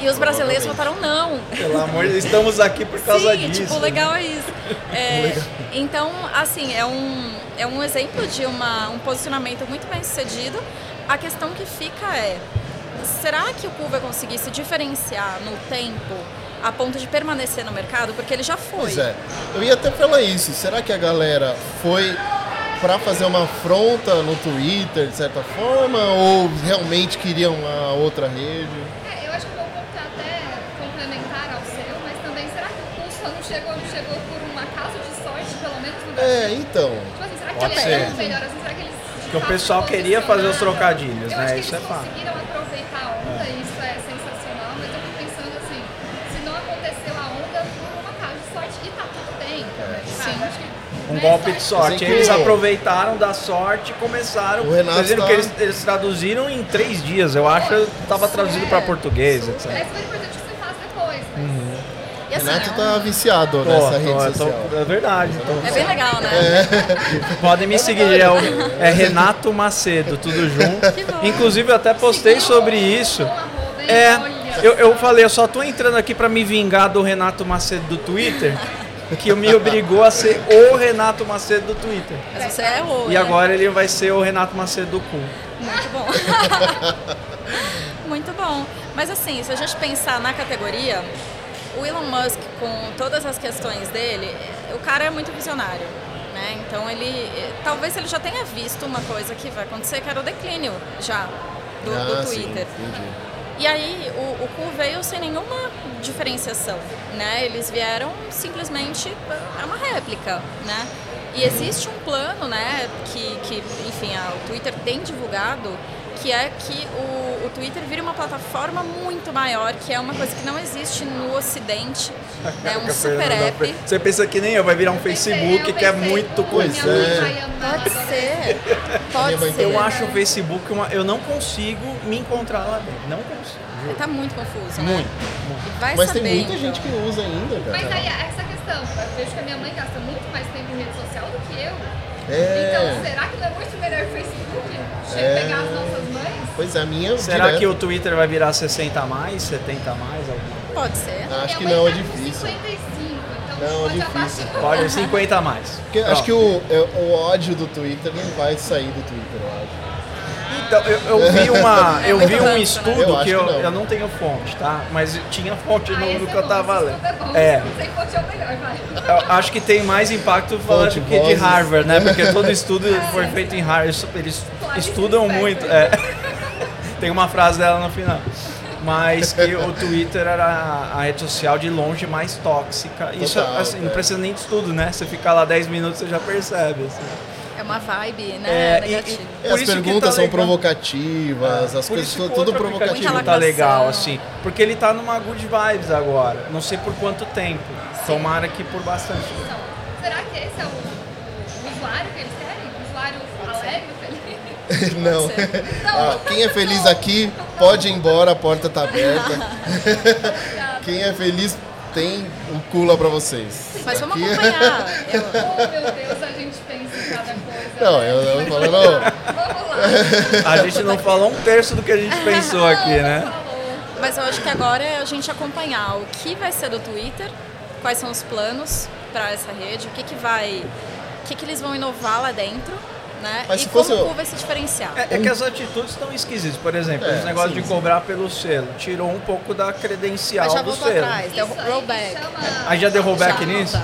E os brasileiros votaram não. Pelo amor de Deus, estamos aqui por causa Sim, disso. tipo, legal é isso. <laughs> É, então, assim, é um, é um exemplo de uma, um posicionamento muito bem sucedido. A questão que fica é, será que o cu vai conseguir se diferenciar no tempo a ponto de permanecer no mercado? Porque ele já foi. Pois é. Eu ia até falar isso. Será que a galera foi pra fazer uma afronta no Twitter, de certa forma, ou realmente queriam uma outra rede? É, eu acho que o meu ponto é até complementar ao seu, mas também será que o curso não chegou, não chegou por um acaso de sorte, pelo menos no Brasil? É, então. Tipo assim, será que Pode ele ser. é um melhor assim? Será que eles. Porque o pessoal queria fazer os trocadilhos, eu né? Isso eles é fato. Um é golpe de sorte. Assim Eles aproveitaram da sorte e começaram. O Renato tá- que eles, eles traduziram em três dias. Eu acho que estava traduzido para português, É etc. super importante que você faça depois, mas Uhum. E assim, Renato é um- tá viciado Pô, nessa tô- rede tô- social. é verdade. tô- É bem legal, né? Podem me seguir, é, o- é Renato Macedo, tudo <laughs> junto. Que bom. Inclusive eu até postei sobre isso. É, eu, eu falei, eu só tô entrando aqui pra me vingar do Renato Macedo do Twitter, que me obrigou a ser o Renato Macedo do Twitter. Mas você é o. E né? agora ele vai ser o Renato Macedo do cu. Muito bom. <laughs> Muito bom. Mas assim, se a gente pensar na categoria, o Elon Musk, com todas as questões dele, o cara é muito visionário. Né? Então ele. Talvez ele já tenha visto uma coisa que vai acontecer, que era o declínio já do, do Ah, sim, Twitter. entendi. E aí o, o cu veio sem nenhuma diferenciação, né? Eles vieram simplesmente é uma réplica, né? E existe um plano, né? Que, que enfim, a, o Twitter tem divulgado, que é que o, o Twitter vire uma plataforma muito maior, que é uma coisa que não existe no Ocidente, né? <laughs> Um super app. Você pensa que nem eu, vai virar um Facebook que é muito "Pô, coisa. É. Pode agora." ser, pode ser. Eu acho o Facebook uma. Eu não consigo me encontrar lá dentro. Não consigo. Tá muito confuso, né? Muito. E Vai Mas saber, tem muita então. gente que usa ainda, Mas cara. aí, essa questão, eu vejo que a minha mãe gasta muito mais tempo em rede social do que eu. É. Então, será que não é muito melhor o Facebook? Chega É. pegar as nossas mães? Pois é, a minha Será direto. que o Twitter vai virar 60 a mais, 70 a mais? alguma? Pode ser. Acho que não, é tá difícil. 55, então Não, é pode difícil. Pode 50 a mais. Porque acho que o, é, o ódio do Twitter não vai sair do Twitter, eu acho. Então, eu, eu vi <laughs> uma, eu vi um né? estudo Eu que eu, que não. eu não tenho fonte, tá? Mas tinha fonte Ah, no, é que eu tava esse lendo. É. bom. É, fonte é o melhor, vai. eu acho que tem mais impacto falando Fonte, do que de vozes. Harvard, né? Porque todo <laughs> estudo foi feito em Harvard, eles Claro, estudam isso é muito. é. <laughs> Tem uma frase dela no final. Mas que o Twitter era a rede social de longe mais tóxica. Isso Total, assim, não é. precisa nem de estudo, né? Você ficar lá 10 minutos, você já percebe. assim. É uma vibe, né? É, e- negativa. e- É, as que perguntas tá são legal. provocativas, as Por coisas isso tudo o Muita tá legal, assim. Porque ele tá numa good vibes agora. Não sei por quanto tempo. Tomara que por bastante. Então, será que esse é o, o usuário que eles querem? O usuário alegre, feliz? <laughs> Não. Ah, quem é feliz aqui, pode ir embora, a porta tá aberta. Quem é feliz tem um cula pra vocês. Mas vamos Aqui- acompanhar. <laughs> Eu- Oh, meu Deus, a gente pensa em cada coisa. Não, né? eu, eu falo, não. Vamos lá. A gente não falou um terço do que a gente <laughs> pensou aqui, né? Mas eu acho que agora é a gente acompanhar o que vai ser do Twitter, quais são os planos para essa rede, o que, que vai. O que, que eles vão inovar lá dentro, né? Mas e se como fosse o vai se diferenciar. É, é que as atitudes estão esquisitas. Por exemplo, É, esse negócio sim, de sim. cobrar pelo selo. Tirou um pouco da credencial do selo. atrás, deu rollback. chama- Aí já deu rollback Já, nisso?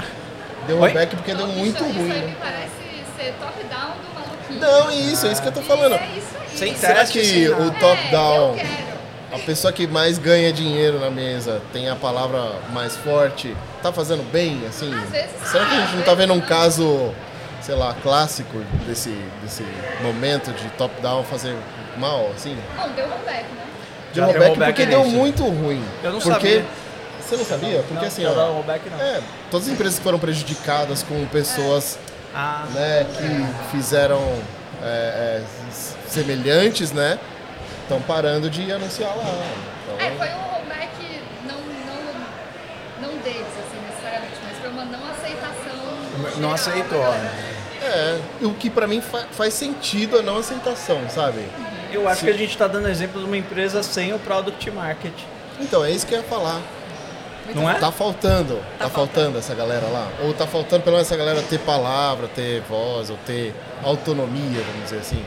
Deu Oi? um back porque deu muito isso, ruim. Isso aí né? me parece ser top-down do maluquinho. Não, isso, é isso que eu tô falando. É isso aí. Sem Será teste, que o top-down, É, a pessoa que mais ganha dinheiro na mesa, tem a palavra mais forte, tá fazendo bem, assim? Às vezes Será que a gente não tá vendo um caso, sei lá, clássico desse, desse momento de top-down fazer mal, assim? Bom, deu rollback, né? De deu rollback porque deu nisso. muito ruim. Eu não porque, sabia. Você não sabia? Porque Não, assim, não dá ó, rollback não. é, todas as empresas que foram prejudicadas com pessoas Ah, né, que fizeram é, é, semelhantes, né? Estão parando de anunciar lá. Então, É, foi um rollback não, não, não deles, assim, necessariamente, mas foi uma não aceitação. não aceitou. né? galera. é, o que pra mim fa- faz sentido a não aceitação, sabe? Eu acho que a gente está dando exemplo de uma empresa sem o product market. Então, é isso que eu ia falar. Não é? Tá faltando, tá, Tá faltando essa galera lá. Ou tá faltando pelo menos essa galera ter palavra, ter voz, ou ter autonomia, vamos dizer assim.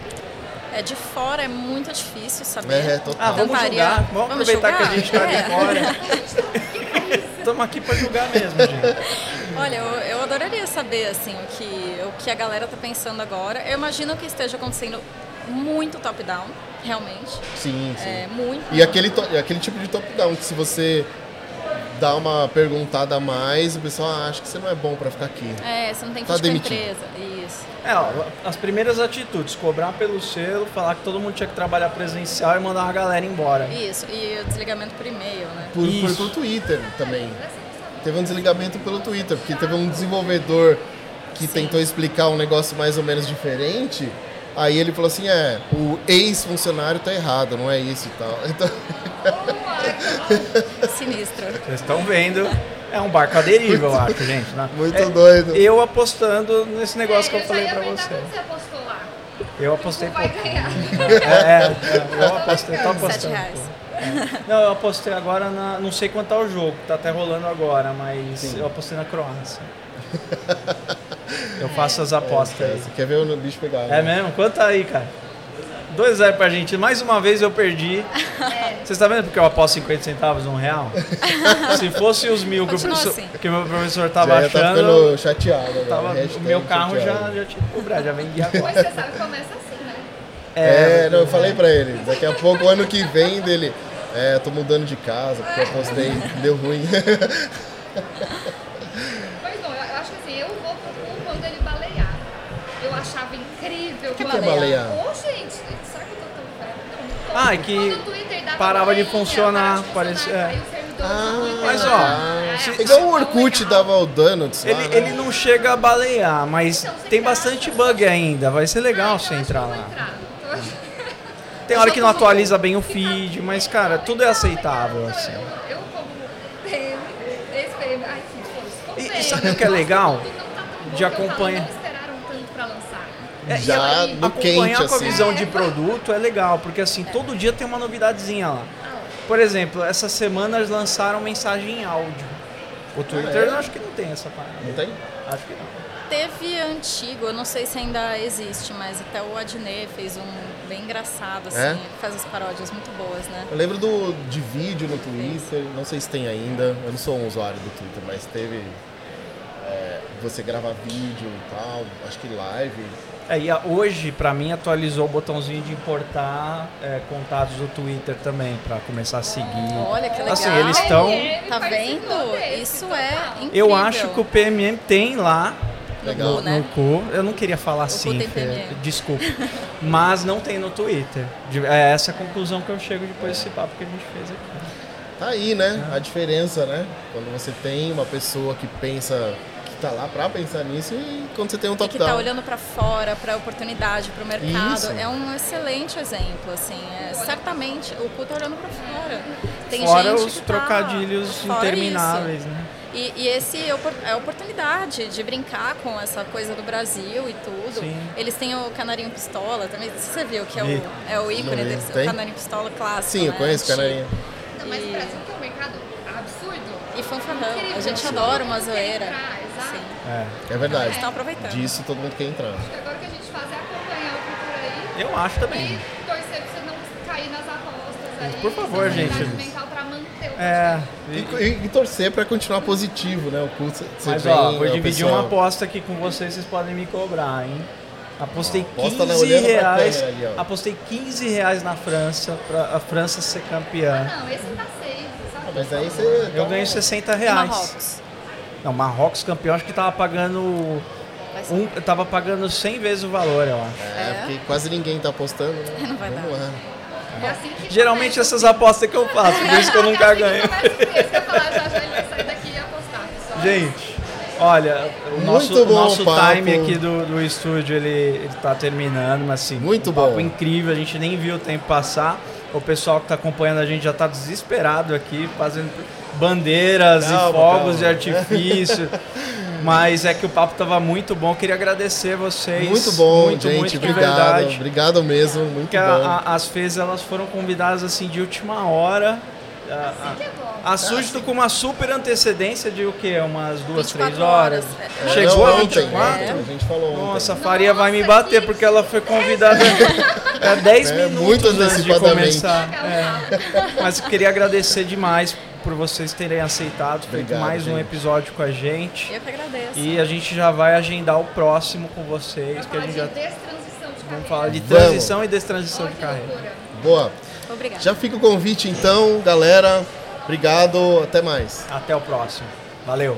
É de fora, é muito difícil saber. É, total. Ah, vamos julgar. Vamos, aproveitar julgar? que a gente está É. de fora. <laughs> Estamos aqui para julgar mesmo, gente. Olha, eu, eu adoraria saber assim o que, o que a galera tá pensando agora. Eu imagino que esteja acontecendo muito top-down, realmente. Sim, sim. É, muito. E aquele, e aquele tipo de top-down, que se você dá uma perguntada a mais, o pessoal ah, acha que você não é bom pra ficar aqui. É, você não tem Tá a demitido. empresa. Isso. É, ó, as primeiras atitudes, cobrar pelo selo, falar que todo mundo tinha que trabalhar presencial e mandar uma galera embora. Isso. E o desligamento por e-mail, né? Por, por, Isso. por Twitter também. Teve um desligamento pelo Twitter, porque teve um desenvolvedor que Sim. tentou explicar um negócio mais ou menos diferente. Aí ele falou assim, é, o ex-funcionário tá errado, não é isso e tal. <laughs> Então, <laughs> Sinistro. Vocês estão vendo, É um barco à deriva, eu acho, gente. né? Muito É, doido. Eu apostando nesse negócio que eu já falei ia pra você. quanto você apostou lá. Eu apostei Vai pouco. ganhar. É, é, eu apostei, tô apostando. É. Não, eu apostei agora na. Não sei quanto tá o jogo, tá até rolando agora, mas eu apostei na Croácia. Eu faço as apostas É, aí. Você quer ver o bicho pegar, É né? mesmo? Quanto tá aí, cara? 2x0 pra gente. Mais uma vez eu perdi. Você está vendo porque eu aposto 50 centavos, um real? <laughs> Se fosse os mil que o, professor, assim. que meu professor tava Já ia tá achando, ficando chateado. né? tava, o meu carro já, chateado. já tinha cobrado, já vendi agora. Mas você sabe que começa assim, né? É, não, eu falei pra ele. Daqui a pouco, ano que vem, dele. É, tô mudando de casa, porque eu apostei, deu ruim. Pois não, eu acho que assim, eu vou pro cu quando ele balear. Eu achava incrível O que quando- que é balear? Ô, gente, será que eu tô tão ferro? Não, tô. Ah, é que Parava de funcionar, funcionar, é. aí o servidor Ah, mas, ó, lá, se- Igual o Orkut dava o donuts lá, Ele, né? ele não chega a balear, mas Então, você tem bastante bug ainda. Vai ser legal Ah, você entrar lá. Tem hora que não atualiza bem o feed, mas cara, tudo é aceitável assim. E- e sabe o que é legal? não tá De que eu falo, acompanha- Não esperaram tanto pra lançar. É, e Já aí, no acompanhar quente, com a assim. visão de produto é legal, porque assim, todo dia tem uma novidadezinha lá. Por exemplo, essa semana eles lançaram mensagem em áudio. O Twitter é? eu acho que não tem essa parada. Não tem? Acho que não. Teve antigo, eu não sei se ainda existe, mas até o Adnet fez um bem engraçado, assim, É? ele faz as paródias muito boas, né? Eu lembro do, de vídeo no Twitter, não sei se tem ainda, eu não sou um usuário do Twitter, mas teve é, você gravar vídeo e tal, acho que live. É, e hoje, pra mim, atualizou o botãozinho de importar é, contatos do Twitter também, pra começar a seguir. Olha que legal. Assim, eles estão. Tá vendo? desse, Isso é incrível. Eu acho que o PMM tem lá Legal. cu, né? no cu. Eu não queria falar assim, Fê, PMM. desculpa. <laughs> Mas não tem no Twitter. É essa a conclusão que eu chego depois desse papo que a gente fez aqui. Tá aí, né? A diferença, né? Quando você tem uma pessoa que pensa, tá lá pra pensar nisso e quando você tem um E que top-down. está olhando para fora, para a oportunidade, para o mercado. Isso. É um excelente exemplo, assim. É, certamente, o cu tá olhando para fora. Tem Fora gente os que tá- trocadilhos intermináveis, isso. né? E, e esse é é a oportunidade de brincar com essa coisa do Brasil e tudo. Sim. Eles têm o canarinho pistola também. Você viu que é o, é o ícone Não vi. deles, Tem? o canarinho pistola clássico. Sim, eu né? conheço Antigo. canarinho. Não, mas E- o Brasil tem um mercado absurdo. E fanfarrão. A gente adora uma zoeira. Sim. É. É verdade. Eles estão aproveitando. Disso todo mundo quer entrar. Acho que agora o que a gente faz é acompanhar o Cultura aí Eu acho também. e torcer pra você não cair nas apostas aí. Por favor, gente. mental pra manter o É. E, e- torcer pra continuar positivo, né? O curso Mas ó, vou dividir pessoal- uma aposta aqui com vocês, vocês podem me cobrar, hein? Apostei na- 15 olhando pra reais. ali, apostei 15 reais na França pra a França ser campeã. Não, esse tá safe, sabe? Ah, Mas aí você. Eu ganho 60 E reais. Marrocos. Não, Marrocos campeão, acho que tava pagando. Um, tava pagando 100 vezes o valor, eu acho. É, É? porque quase ninguém tá apostando, né? Não vai Vamos dar. lá. É assim que Geralmente começa. essas apostas que eu faço, por isso que eu nunca <laughs> É assim ganho. e apostar. Gente, olha, o Muito nosso, bom nosso o papo. time aqui do, do estúdio, ele, ele tá terminando, mas assim, Muito um papo bom. incrível, a gente nem viu o tempo passar. O pessoal que tá acompanhando a gente já tá desesperado aqui, fazendo bandeiras Calma, e fogos calma. de artifício. <laughs> Mas é que o papo tava muito bom. Queria agradecer vocês. Muito bom, muito, gente. muito obrigado. verdade. Obrigado mesmo. Muito Porque bom. a- a- as fezes elas foram convidadas assim de última hora. A, a, é a Súdito com uma super antecedência de o quê? Umas duas, 24 três horas. horas. É. Chegou Não, a ontem, 24? ontem, A gente falou ontem. Nossa, a Faria vai me Nossa, bater que- porque ela foi convidada é, 10 É, minutos muito antes de começar. É. Mas eu queria agradecer demais por vocês terem aceitado, feito Obrigado, mais um gente. episódio com a gente. Eu que agradeço. E a gente já vai agendar o próximo com vocês, que a falar gente de já destransição de vamos carreira. falar de Vamos. transição e destransição de carreira. loucura. Boa. Obrigada. Já fica o convite então, galera. Obrigado. Até mais. Até o próximo. Valeu.